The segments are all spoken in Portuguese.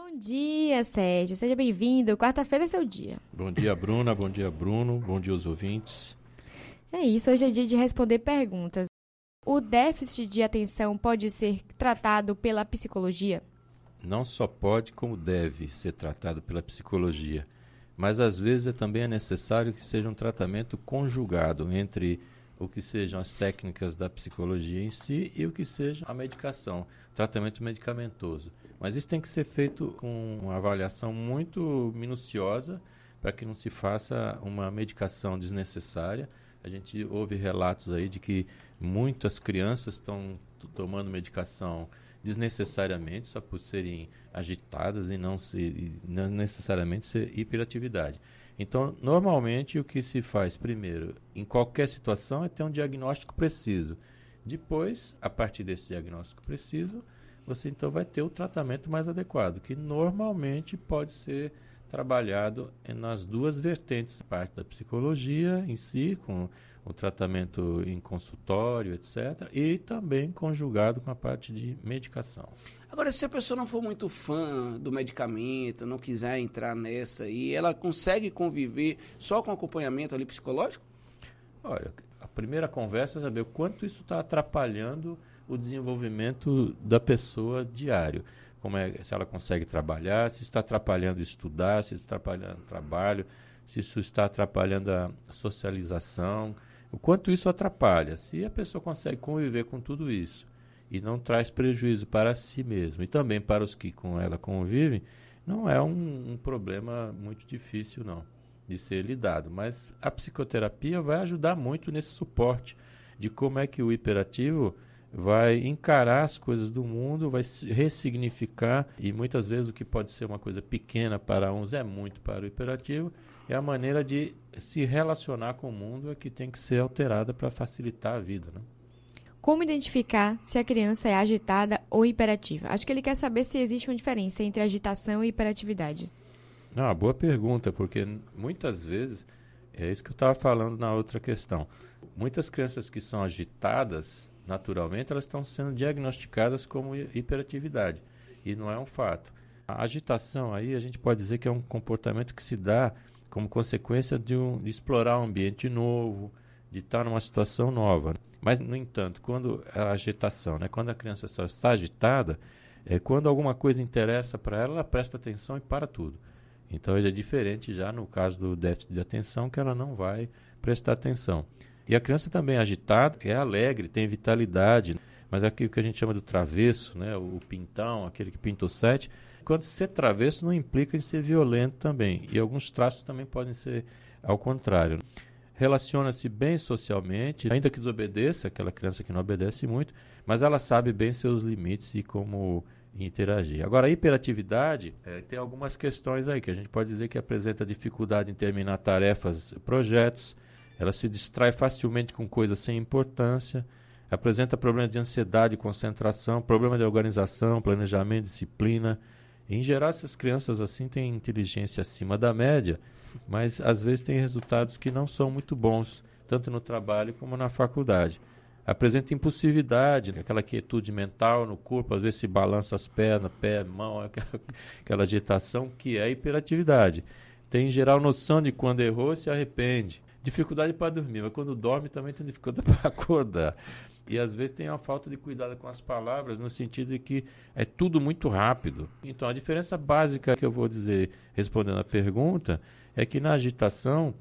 Bom dia, Sérgio. Seja bem-vindo. Quarta-feira é seu dia. Bom dia, Bruna. Bom dia, Bruno. Bom dia, os ouvintes. É isso. Hoje é dia de responder perguntas. O déficit de atenção pode ser tratado pela psicologia? Não só pode, como deve ser tratado pela psicologia. Mas às vezes também é necessário que seja um tratamento conjugado entre o que sejam as técnicas da psicologia em si e o que seja a medicação, tratamento medicamentoso. Mas isso tem que ser feito com uma avaliação muito minuciosa para que não se faça uma medicação desnecessária. A gente ouve relatos aí de que muitas crianças estão tomando medicação desnecessariamente só por serem agitadas e não, ser, não necessariamente ser hiperatividade. Então, normalmente, o que se faz primeiro, em qualquer situação, é ter um diagnóstico preciso. Depois, a partir desse diagnóstico preciso, você então vai ter o tratamento mais adequado, que normalmente pode ser trabalhado nas duas vertentes, parte da psicologia em si, com o tratamento em consultório, etc., e também conjugado com a parte de medicação. Agora, se a pessoa não for muito fã do medicamento, não quiser entrar nessa aí, ela consegue conviver só com acompanhamento ali psicológico? Olha, a primeira conversa é saber o quanto isso está atrapalhando o desenvolvimento da pessoa diário. Como é, se ela consegue trabalhar, se está atrapalhando estudar, se está atrapalhando trabalho, se isso está atrapalhando a socialização, o quanto isso atrapalha. Se a pessoa consegue conviver com tudo isso e não traz prejuízo para si mesmo e também para os que com ela convivem, não é um, um problema muito difícil não de ser lidado. Mas a psicoterapia vai ajudar muito nesse suporte de como é que o hiperativo vai encarar as coisas do mundo, vai ressignificar e muitas vezes o que pode ser uma coisa pequena para uns é muito para o hiperativo, é a maneira de se relacionar com o mundo é que tem que ser alterada para facilitar a vida, né? Como identificar se a criança é agitada ou hiperativa? Acho que ele quer saber se existe uma diferença entre agitação e hiperatividade. Não, boa pergunta, porque muitas vezes é isso que eu estava falando na outra questão. Muitas crianças que são agitadas, naturalmente, elas estão sendo diagnosticadas como hiperatividade. E não é um fato. A agitação aí, a gente pode dizer que é um comportamento que se dá como consequência de, um, de explorar um ambiente novo, de estar numa situação nova. Mas, no entanto, quando a agitação, né, quando a criança só está agitada, é quando alguma coisa interessa para ela, ela presta atenção e para tudo. Então, ele é diferente já no caso do déficit de atenção, que ela não vai prestar atenção. E a criança também é agitada, é alegre, tem vitalidade, mas é aquilo que a gente chama do travesso, né? o pintão, aquele que pinta o sete. Quando ser travesso não implica em ser violento também. E alguns traços também podem ser ao contrário. Relaciona-se bem socialmente, ainda que desobedeça, aquela criança que não obedece muito, mas ela sabe bem seus limites e como interagir. Agora, a hiperatividade é, tem algumas questões aí que a gente pode dizer que apresenta dificuldade em terminar tarefas, projetos, ela se distrai facilmente com coisas sem importância, apresenta problemas de ansiedade, concentração, problema de organização, planejamento, disciplina. Em geral, essas crianças assim têm inteligência acima da média, mas às vezes têm resultados que não são muito bons, tanto no trabalho como na faculdade. Apresenta impulsividade, aquela quietude mental no corpo, às vezes se balança as pernas, pé, mão, aquela, aquela agitação que é hiperatividade. Tem em geral noção de quando errou se arrepende dificuldade para dormir, mas quando dorme também tem dificuldade para acordar. E às vezes tem uma falta de cuidado com as palavras, no sentido de que é tudo muito rápido. Então a diferença básica que eu vou dizer, respondendo a pergunta, é que na agitação,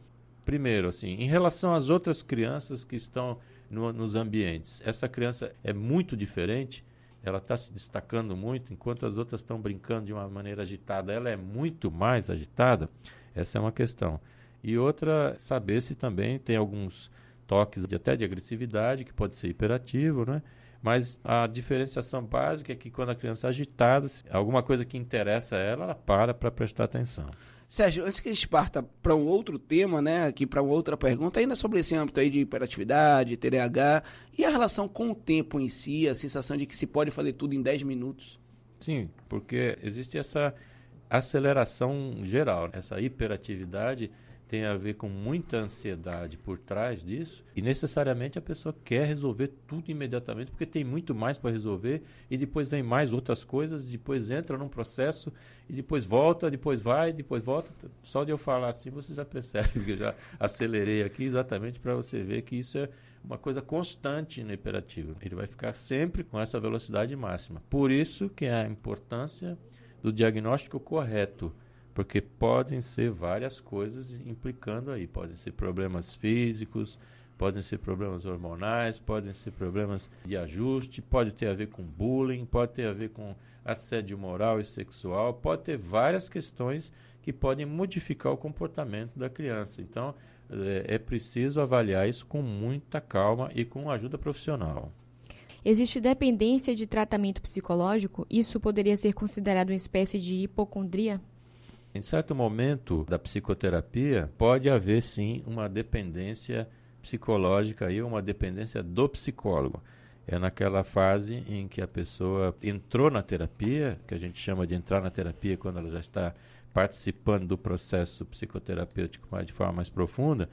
primeiro, assim, em relação às outras crianças que estão no, nos ambientes, essa criança é muito diferente, ela está se destacando muito, enquanto as outras estão brincando de uma maneira agitada, ela é muito mais agitada. Essa é uma questão. E outra, saber se também tem alguns toques de, até de agressividade, que pode ser hiperativo, né? Mas a diferenciação básica é que quando a criança é agitada, alguma coisa que interessa a ela, ela para para prestar atenção. Sérgio, antes que a gente parta para um outro tema, né, aqui para outra pergunta, ainda sobre esse âmbito aí de hiperatividade, TDAH, e a relação com o tempo em si, a sensação de que se pode fazer tudo em 10 minutos? Sim, porque existe essa aceleração geral, essa hiperatividade tem a ver com muita ansiedade por trás disso e necessariamente a pessoa quer resolver tudo imediatamente porque tem muito mais para resolver e depois vem mais outras coisas, depois entra num processo e depois volta, depois vai, depois volta. Só de eu falar assim você já percebe que eu já acelerei aqui exatamente para você ver que isso é uma coisa constante no hiperativo. Ele vai ficar sempre com essa velocidade máxima. Por isso que é a importância do diagnóstico correto porque podem ser várias coisas implicando aí. Podem ser problemas físicos, podem ser problemas hormonais, podem ser problemas de ajuste, pode ter a ver com bullying, pode ter a ver com assédio moral e sexual, pode ter várias questões que podem modificar o comportamento da criança. Então, é, é preciso avaliar isso com muita calma e com ajuda profissional. Existe dependência de tratamento psicológico? Isso poderia ser considerado uma espécie de hipocondria? Em certo momento da psicoterapia, pode haver sim uma dependência psicológica e uma dependência do psicólogo. É naquela fase em que a pessoa entrou na terapia, que a gente chama de entrar na terapia quando ela já está participando do processo psicoterapêutico mais de forma mais profunda,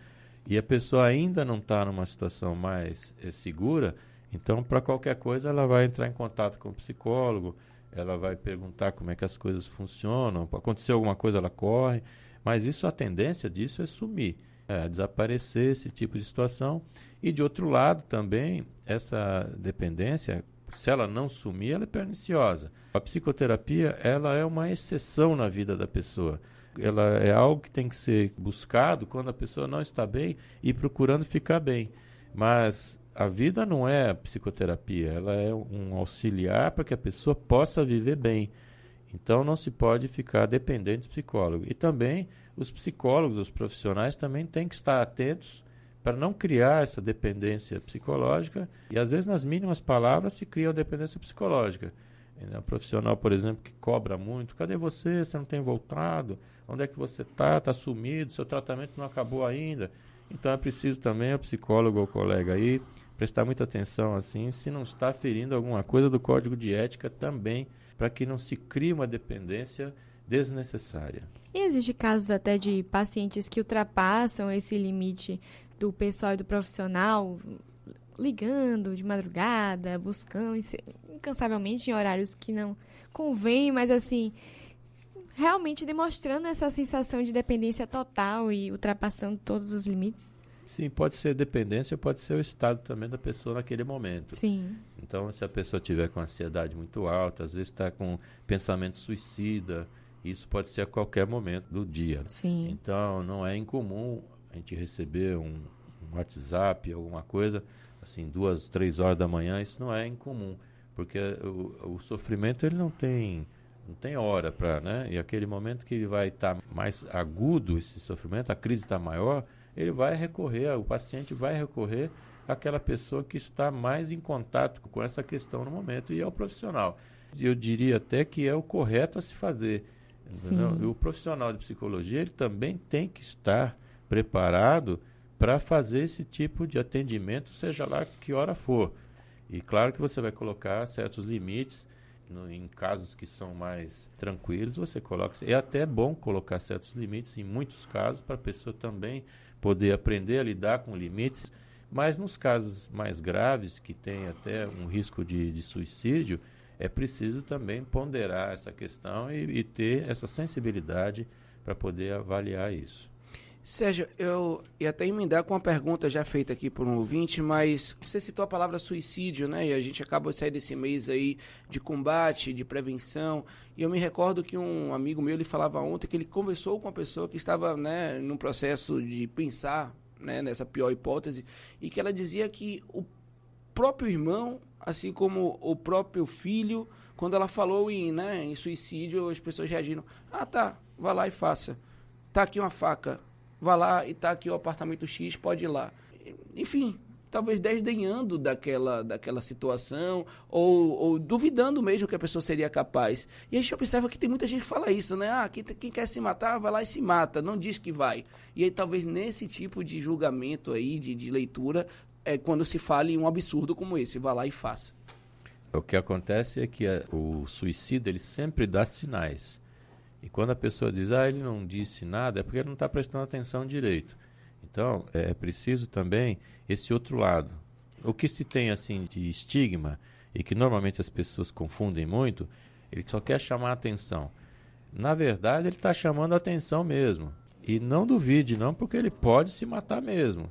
e a pessoa ainda não está numa situação mais é, segura, então para qualquer coisa ela vai entrar em contato com o psicólogo, ela vai perguntar como é que as coisas funcionam, acontecer alguma coisa ela corre, mas isso a tendência disso é sumir, é desaparecer esse tipo de situação. E de outro lado também, essa dependência, se ela não sumir, ela é perniciosa. A psicoterapia, ela é uma exceção na vida da pessoa. Ela é algo que tem que ser buscado quando a pessoa não está bem e procurando ficar bem. Mas a vida não é psicoterapia, ela é um auxiliar para que a pessoa possa viver bem. Então não se pode ficar dependente de psicólogo. E também os psicólogos, os profissionais também têm que estar atentos para não criar essa dependência psicológica. E às vezes nas mínimas palavras se cria a dependência psicológica. Um profissional, por exemplo, que cobra muito, cadê você? Você não tem voltado? Onde é que você está? Está sumido? Seu tratamento não acabou ainda? Então é preciso também o psicólogo ou colega aí prestar muita atenção assim, se não está ferindo alguma coisa do código de ética também, para que não se crie uma dependência desnecessária. E existe casos até de pacientes que ultrapassam esse limite do pessoal e do profissional, ligando de madrugada, buscando incansavelmente em horários que não convêm, mas assim, realmente demonstrando essa sensação de dependência total e ultrapassando todos os limites. Sim, pode ser dependência, pode ser o estado também da pessoa naquele momento. Sim. Então, se a pessoa tiver com ansiedade muito alta, às vezes está com pensamento suicida, isso pode ser a qualquer momento do dia. Sim. Então, não é incomum a gente receber um, um WhatsApp, alguma coisa, assim, duas, três horas da manhã, isso não é incomum, porque o, o sofrimento ele não tem não tem hora para, né? E aquele momento que ele vai estar tá mais agudo esse sofrimento, a crise está maior, ele vai recorrer, o paciente vai recorrer àquela pessoa que está mais em contato com essa questão no momento e é o profissional. Eu diria até que é o correto a se fazer. O profissional de psicologia ele também tem que estar preparado para fazer esse tipo de atendimento, seja lá que hora for. E claro que você vai colocar certos limites no, em casos que são mais tranquilos, você coloca. É até bom colocar certos limites em muitos casos para a pessoa também poder aprender a lidar com limites. Mas nos casos mais graves, que tem até um risco de, de suicídio, é preciso também ponderar essa questão e, e ter essa sensibilidade para poder avaliar isso. Sérgio, eu ia até emendar com uma pergunta já feita aqui por um ouvinte, mas você citou a palavra suicídio, né? E a gente acabou de sair desse mês aí de combate, de prevenção. E eu me recordo que um amigo meu ele falava ontem que ele conversou com uma pessoa que estava, né, num processo de pensar, né, nessa pior hipótese, e que ela dizia que o próprio irmão, assim como o próprio filho, quando ela falou em, né, em suicídio, as pessoas reagiram: "Ah, tá, vá lá e faça. Tá aqui uma faca vá lá e está aqui o apartamento X, pode ir lá. Enfim, talvez desdenhando daquela, daquela situação ou, ou, duvidando mesmo que a pessoa seria capaz. E a gente observa que tem muita gente que fala isso, né? Ah, quem, quem quer se matar, vai lá e se mata, não diz que vai. E aí talvez nesse tipo de julgamento aí, de, de leitura, é quando se fale um absurdo como esse, vá lá e faça. O que acontece é que a, o suicídio ele sempre dá sinais. E quando a pessoa diz, ah, ele não disse nada, é porque ele não está prestando atenção direito. Então, é preciso também esse outro lado. O que se tem assim de estigma e que normalmente as pessoas confundem muito, ele só quer chamar atenção. Na verdade, ele está chamando atenção mesmo. E não duvide, não, porque ele pode se matar mesmo.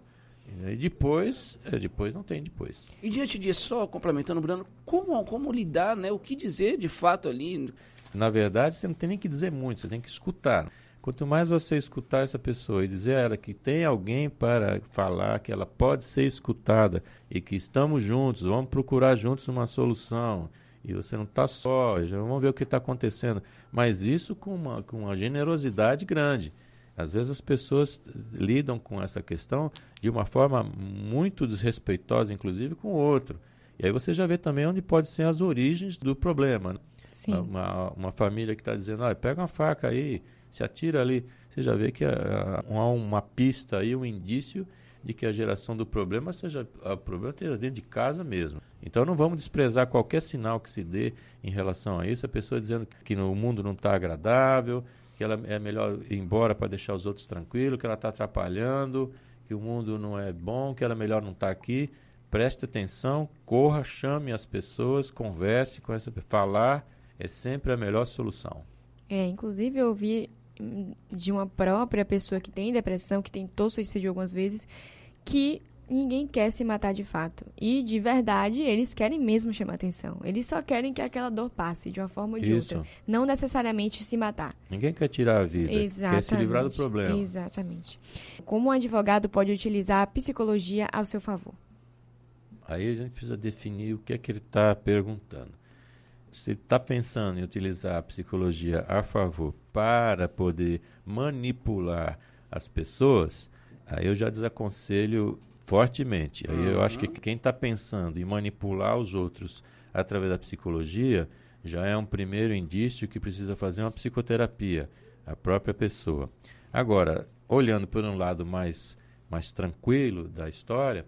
E depois, é, depois não tem depois. E diante disso, só complementando, Bruno, como, como lidar, né? O que dizer de fato ali? Na verdade, você não tem nem que dizer muito, você tem que escutar. Quanto mais você escutar essa pessoa e dizer a ela que tem alguém para falar, que ela pode ser escutada e que estamos juntos, vamos procurar juntos uma solução. E você não está só, já vamos ver o que está acontecendo. Mas isso com uma, com uma generosidade grande. Às vezes as pessoas lidam com essa questão de uma forma muito desrespeitosa, inclusive com o outro. E aí você já vê também onde pode ser as origens do problema. Sim. Uma, uma família que está dizendo, ah, pega uma faca aí, se atira ali, você já vê que há uma pista aí, um indício de que a geração do problema seja o problema esteja dentro de casa mesmo. Então não vamos desprezar qualquer sinal que se dê em relação a isso. A pessoa dizendo que no, mundo não está agradável, que ela é melhor ir embora para deixar os outros tranquilos, que ela está atrapalhando, que o mundo não é bom, que ela é melhor não estar tá aqui. Preste atenção, corra, chame as pessoas, converse com essa falar é sempre a melhor solução. É, inclusive eu ouvi de uma própria pessoa que tem depressão, que tentou suicídio algumas vezes, que ninguém quer se matar de fato. E, de verdade, eles querem mesmo chamar atenção. Eles só querem que aquela dor passe de uma forma ou de Isso. outra. Não necessariamente se matar. Ninguém quer tirar a vida, Exatamente. quer se livrar do problema. Exatamente. Como um advogado pode utilizar a psicologia ao seu favor? Aí a gente precisa definir o que é que ele está perguntando se está pensando em utilizar a psicologia a favor para poder manipular as pessoas, aí eu já desaconselho fortemente. Aí uhum. eu acho que uhum. quem está pensando em manipular os outros através da psicologia já é um primeiro indício que precisa fazer uma psicoterapia, a própria pessoa. Agora, olhando por um lado mais, mais tranquilo da história,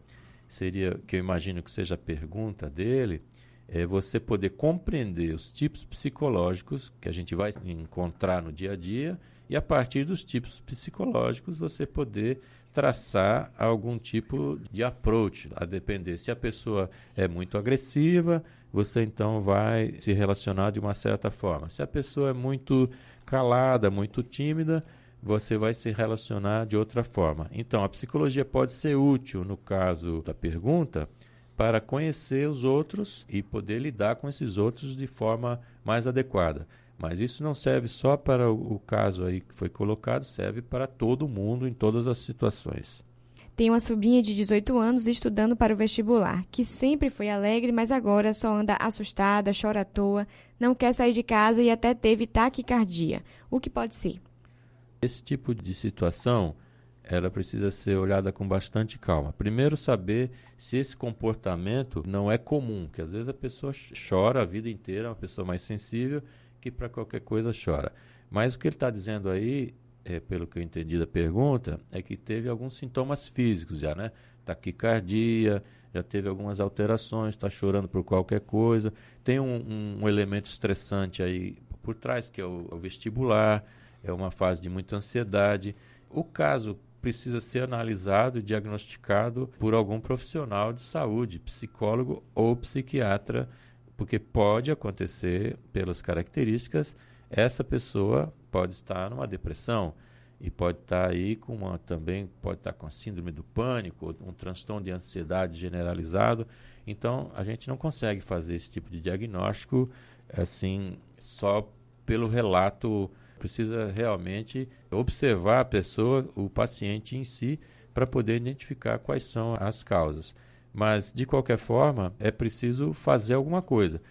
seria que eu imagino que seja a pergunta dele, é você poder compreender os tipos psicológicos que a gente vai encontrar no dia a dia e a partir dos tipos psicológicos você poder traçar algum tipo de approach, a depender se a pessoa é muito agressiva, você então vai se relacionar de uma certa forma. Se a pessoa é muito calada, muito tímida, você vai se relacionar de outra forma. Então, a psicologia pode ser útil no caso da pergunta, para conhecer os outros e poder lidar com esses outros de forma mais adequada. Mas isso não serve só para o, o caso aí que foi colocado, serve para todo mundo em todas as situações. Tem uma sobrinha de 18 anos estudando para o vestibular, que sempre foi alegre, mas agora só anda assustada, chora à toa, não quer sair de casa e até teve taquicardia. O que pode ser? Esse tipo de situação ela precisa ser olhada com bastante calma. Primeiro, saber se esse comportamento não é comum, que às vezes a pessoa chora a vida inteira, é uma pessoa mais sensível que para qualquer coisa chora. Mas o que ele está dizendo aí, é, pelo que eu entendi da pergunta, é que teve alguns sintomas físicos já, né? Taquicardia, já teve algumas alterações, está chorando por qualquer coisa. Tem um, um, um, elemento estressante aí por trás, que é o, o vestibular, é uma fase de muita ansiedade. O caso precisa ser analisado e diagnosticado por algum profissional de saúde, psicólogo ou psiquiatra, porque pode acontecer, pelas características, essa pessoa pode estar numa depressão e pode estar aí com uma também pode estar com a síndrome do pânico, um transtorno de ansiedade generalizado. Então, a gente não consegue fazer esse tipo de diagnóstico assim só pelo relato Precisa realmente observar a pessoa, o paciente em si, para poder identificar quais são as causas. Mas, de qualquer forma, é preciso fazer alguma coisa.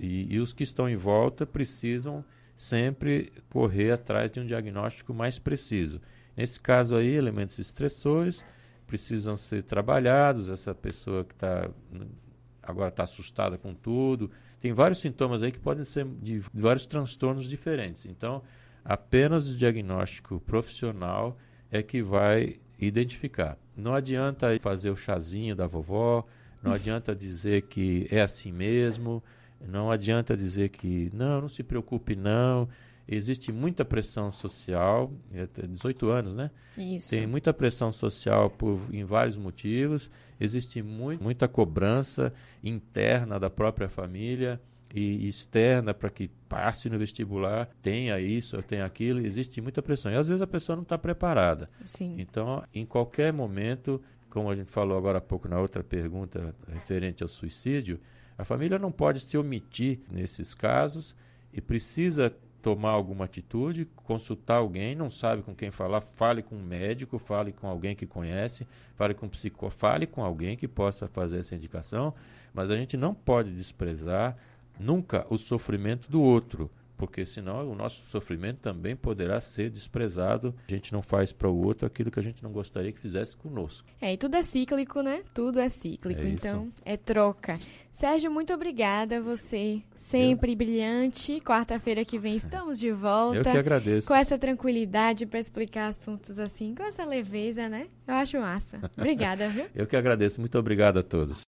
E, e os que estão em volta precisam sempre correr atrás de um diagnóstico mais preciso. Nesse caso aí, elementos estressores precisam ser trabalhados. Essa pessoa que está agora está assustada com tudo. Tem vários sintomas aí que podem ser de vários transtornos diferentes. Então, Apenas o diagnóstico profissional é que vai identificar. Não adianta fazer o chazinho da vovó, não adianta dizer que é assim mesmo, não adianta dizer que não, não se preocupe não, existe muita pressão social, 18 é, anos, né? Isso. Tem muita pressão social por, em vários motivos, existe muito, muita cobrança interna da própria família e externa para que passe no vestibular, tenha isso, tenha aquilo, existe muita pressão. E às vezes a pessoa não está preparada. Sim. Então, em qualquer momento, como a gente falou agora há pouco na outra pergunta referente ao suicídio, a família não pode se omitir nesses casos e precisa tomar alguma atitude, consultar alguém, não sabe com quem falar, fale com um médico, fale com alguém que conhece, fale com um psicólogo, fale com alguém que possa fazer essa indicação, mas a gente não pode desprezar nunca o sofrimento do outro porque senão o nosso sofrimento também poderá ser desprezado. A gente não faz para o outro aquilo que a gente não gostaria que fizesse conosco. É, e tudo é cíclico, né? Tudo é cíclico, é então é troca. Sérgio, muito obrigada. Você sempre Eu... brilhante. Quarta-feira que vem estamos de volta. Eu que agradeço. Com essa tranquilidade para explicar assuntos assim, com essa leveza, né? Eu acho massa. Obrigada, viu? Eu que agradeço. Muito obrigado a todos.